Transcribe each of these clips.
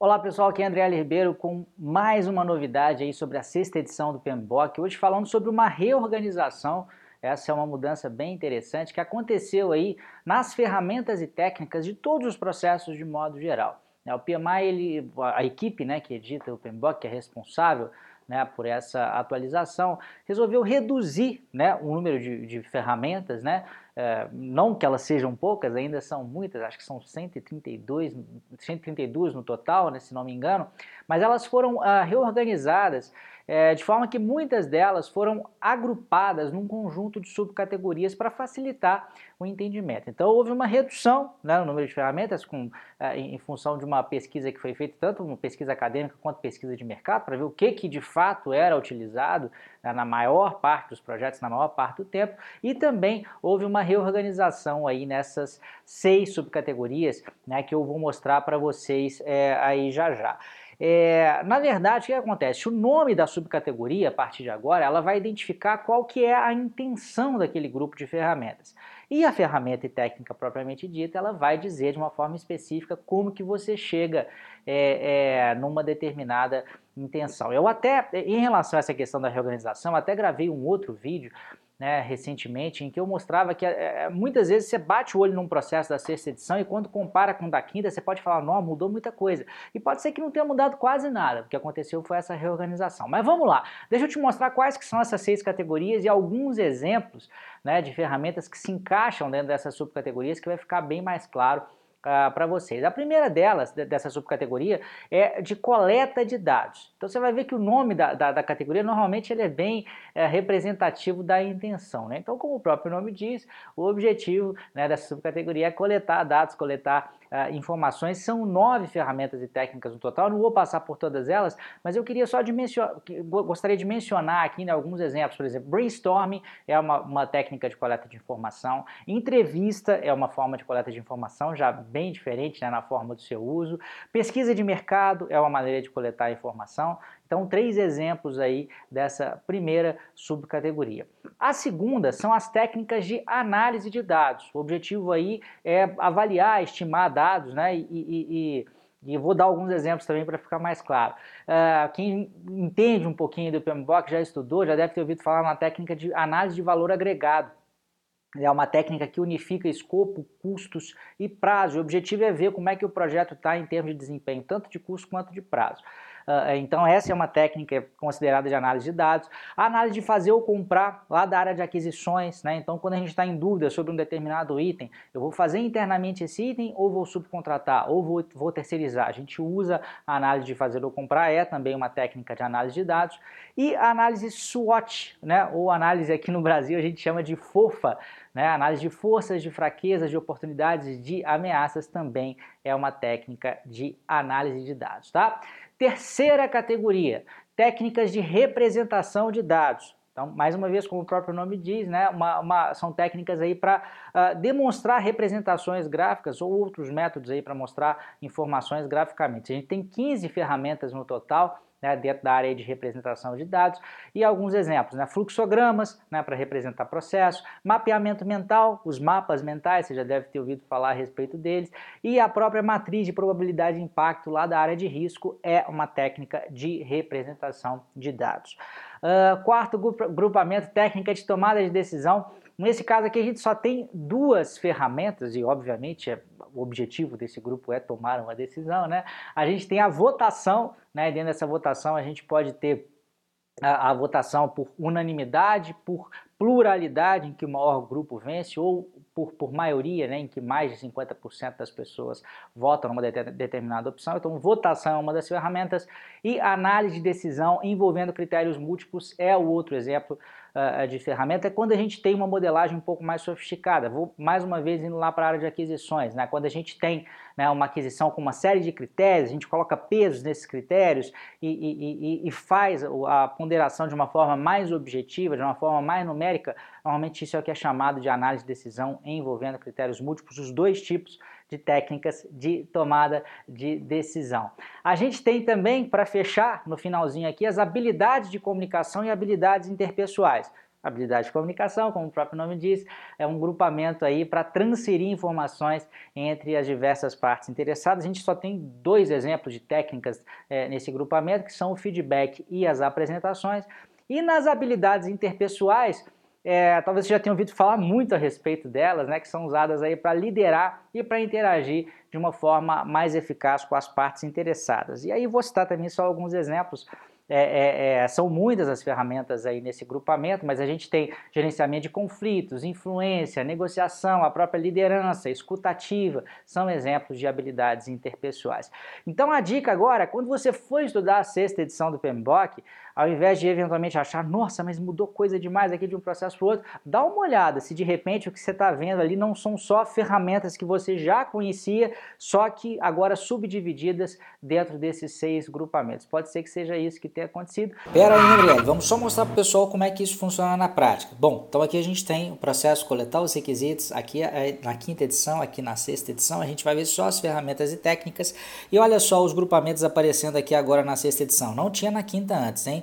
Olá pessoal, aqui é André Ribeiro com mais uma novidade aí sobre a sexta edição do PMBOK, hoje falando sobre uma reorganização, essa é uma mudança bem interessante que aconteceu aí nas ferramentas e técnicas de todos os processos de modo geral. É, o PMI, ele, a equipe né, que edita o PMBOK, que é responsável né, por essa atualização, resolveu reduzir né, o número de, de ferramentas, né, é, não que elas sejam poucas, ainda são muitas, acho que são 132, 132 no total, né, se não me engano, mas elas foram ah, reorganizadas é, de forma que muitas delas foram agrupadas num conjunto de subcategorias para facilitar o entendimento. Então houve uma redução né, no número de ferramentas com, é, em função de uma pesquisa que foi feita, tanto uma pesquisa acadêmica quanto pesquisa de mercado, para ver o que, que de fato era utilizado na maior parte dos projetos, na maior parte do tempo, e também houve uma reorganização aí nessas seis subcategorias né, que eu vou mostrar para vocês é, aí já já. É, na verdade, o que acontece? O nome da subcategoria, a partir de agora, ela vai identificar qual que é a intenção daquele grupo de ferramentas. E a ferramenta e técnica propriamente dita, ela vai dizer de uma forma específica como que você chega é, é, numa determinada intenção. Eu até, em relação a essa questão da reorganização, até gravei um outro vídeo né, recentemente, em que eu mostrava que é, muitas vezes você bate o olho num processo da sexta edição e quando compara com o da quinta, você pode falar, não, mudou muita coisa. E pode ser que não tenha mudado quase nada, o que aconteceu foi essa reorganização. Mas vamos lá, deixa eu te mostrar quais que são essas seis categorias e alguns exemplos né, de ferramentas que se encaixam dentro dessas subcategorias que vai ficar bem mais claro ah, para vocês. A primeira delas, dessa subcategoria, é de coleta de dados. Então você vai ver que o nome da, da, da categoria normalmente ele é bem é, representativo da intenção. Né? Então, como o próprio nome diz, o objetivo né, dessa subcategoria é coletar dados, coletar uh, informações. São nove ferramentas e técnicas no total, não vou passar por todas elas, mas eu queria só de gostaria de mencionar aqui né, alguns exemplos. Por exemplo, brainstorming é uma, uma técnica de coleta de informação, entrevista é uma forma de coleta de informação, já bem diferente né, na forma do seu uso, pesquisa de mercado é uma maneira de coletar informação. Então, três exemplos aí dessa primeira subcategoria. A segunda são as técnicas de análise de dados. O objetivo aí é avaliar, estimar dados, né? E, e, e, e vou dar alguns exemplos também para ficar mais claro. Uh, quem entende um pouquinho do PMBOK, já estudou, já deve ter ouvido falar na técnica de análise de valor agregado. É uma técnica que unifica escopo, custos e prazo. O objetivo é ver como é que o projeto está em termos de desempenho, tanto de custo quanto de prazo. Uh, então essa é uma técnica considerada de análise de dados. A análise de fazer ou comprar lá da área de aquisições, né? Então quando a gente está em dúvida sobre um determinado item, eu vou fazer internamente esse item ou vou subcontratar ou vou, vou terceirizar. A gente usa a análise de fazer ou comprar, é também uma técnica de análise de dados. E a análise SWOT, né? ou análise aqui no Brasil a gente chama de FOFA, né? Análise de forças, de fraquezas, de oportunidades, de ameaças também é uma técnica de análise de dados, tá? Terceira categoria, técnicas de representação de dados. Então, mais uma vez, como o próprio nome diz, né, uma, uma, são técnicas aí para uh, ah, demonstrar representações gráficas ou outros métodos aí para mostrar informações graficamente. A gente tem 15 ferramentas no total, né, dentro da área de representação de dados e alguns exemplos, né, fluxogramas né, para representar processo, mapeamento mental, os mapas mentais, você já deve ter ouvido falar a respeito deles, e a própria matriz de probabilidade de impacto lá da área de risco é uma técnica de representação de dados. Uh, quarto grupamento, técnica de tomada de decisão. Nesse caso aqui a gente só tem duas ferramentas e obviamente é, o objetivo desse grupo é tomar uma decisão, né? A gente tem a votação, né? dentro dessa votação a gente pode ter a, a, votação por unanimidade, por pluralidade, em que o maior grupo vence, ou por, por maioria, né, em que mais de 50% das pessoas votam numa determinada opção. Então, votação é uma das ferramentas e análise de decisão envolvendo critérios múltiplos é o outro exemplo de ferramenta. É quando a gente tem uma modelagem um pouco mais sofisticada. Vou mais uma vez indo lá para a área de aquisições. Né? Quando a gente tem né, uma aquisição com uma série de critérios, a gente coloca pesos nesses critérios e, e, e, e faz a ponderação de uma forma mais objetiva, de uma forma mais numérica, normalmente isso é o que é chamado de análise de decisão envolvendo critérios múltiplos, os dois tipos de técnicas de tomada de decisão. A gente tem também, para fechar no finalzinho aqui, as habilidades de comunicação e habilidades interpessoais. habilidade de comunicação, como o próprio nome diz, é um grupamento aí para transferir informações entre as diversas partes interessadas. A gente só tem dois exemplos de técnicas é, nesse grupamento, que são o feedback e as apresentações. E nas habilidades interpessoais, é, talvez você já tenha ouvido falar muito a respeito delas, né, que são usadas aí para liderar e para interagir de uma forma mais eficaz com as partes interessadas. E aí vou citar também só alguns exemplos é, é, é, são muitas as ferramentas aí nesse grupamento, mas a gente tem gerenciamento de conflitos, influência, negociação, a própria liderança, escutativa, são exemplos de habilidades interpessoais. Então a dica agora, quando você for estudar a sexta edição do PMBOK, ao invés de eventualmente achar, nossa, mas mudou coisa demais aqui de um processo para o outro, dá uma olhada se de repente o que você está vendo ali não são só ferramentas que você já conhecia, só que agora subdivididas dentro desses seis grupamentos. Pode ser que seja isso que tenha acontecido. Pera aí, André, vamos só mostrar para o pessoal como é que isso funciona na prática. Bom, então aqui a gente tem o processo coletar os requisitos, aqui é na quinta edição, aqui na sexta edição, a gente vai ver só as ferramentas e técnicas, e olha só os grupamentos aparecendo aqui agora na sexta edição. Não tinha na quinta antes, hein?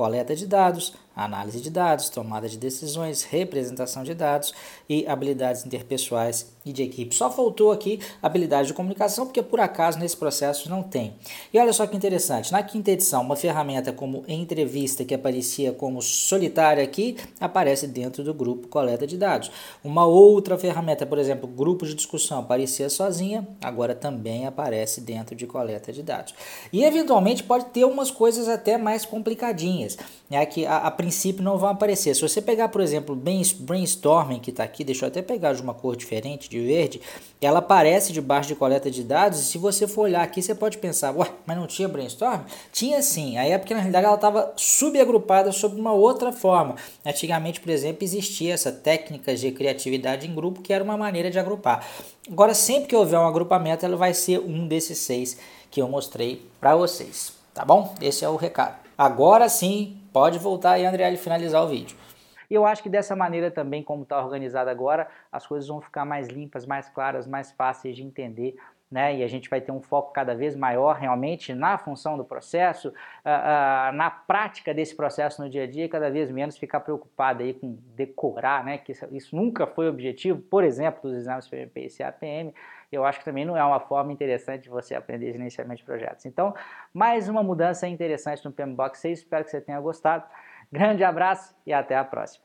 coleta de dados, análise de dados, tomada de decisões, representação de dados e habilidades interpessoais e de equipe. Só faltou aqui habilidade de comunicação, porque por acaso nesse processo não tem. E olha só que interessante, na quinta edição, uma ferramenta como entrevista que aparecia como solitária aqui, aparece dentro do grupo coleta de dados. Uma outra ferramenta, por exemplo, grupo de discussão, aparecia sozinha, agora também aparece dentro de coleta de dados. E eventualmente pode ter umas coisas até mais complicadinhas, né, que a, a princípio não vão aparecer. Se você pegar, por exemplo, brainstorming que está aqui, deixa eu até pegar de uma cor diferente, de verde, ela aparece debaixo de coleta de dados. E se você for olhar aqui, você pode pensar, ué, mas não tinha brainstorm? Tinha sim. Aí é porque na realidade ela estava subagrupada sob uma outra forma. Antigamente, por exemplo, existia essa técnica de criatividade em grupo, que era uma maneira de agrupar. Agora, sempre que houver um agrupamento, ela vai ser um desses seis que eu mostrei para vocês. Tá bom? Esse é o recado. Agora sim, pode voltar aí, André, e finalizar o vídeo. E eu acho que dessa maneira também, como está organizado agora, as coisas vão ficar mais limpas, mais claras, mais fáceis de entender. Né? E a gente vai ter um foco cada vez maior realmente na função do processo, uh, uh, na prática desse processo no dia a dia, cada vez menos ficar preocupado aí com decorar, né? Que isso, isso nunca foi objetivo, por exemplo, dos exames PMP e CAPM eu acho que também não é uma forma interessante de você aprender gerenciamento de projetos. Então, mais uma mudança interessante no PMBOK 6, espero que você tenha gostado. Grande abraço e até a próxima.